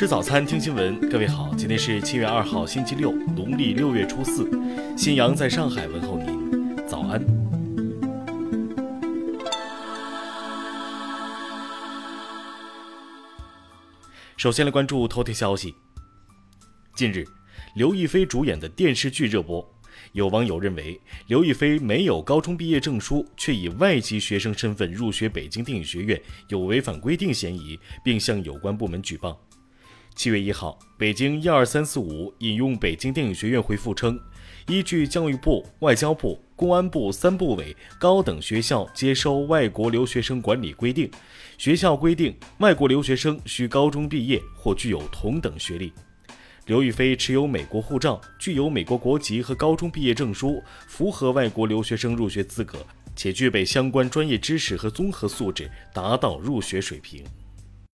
吃早餐，听新闻。各位好，今天是七月二号，星期六，农历六月初四。新阳在上海问候您，早安。首先来关注头条消息。近日，刘亦菲主演的电视剧热播。有网友认为，刘亦菲没有高中毕业证书，却以外籍学生身份入学北京电影学院，有违反规定嫌疑，并向有关部门举报。七月一号，北京一二三四五引用北京电影学院回复称，依据教育部、外交部、公安部三部委高等学校接收外国留学生管理规定，学校规定外国留学生需高中毕业或具有同等学历。刘亦菲持有美国护照，具有美国国籍和高中毕业证书，符合外国留学生入学资格，且具备相关专业知识和综合素质，达到入学水平。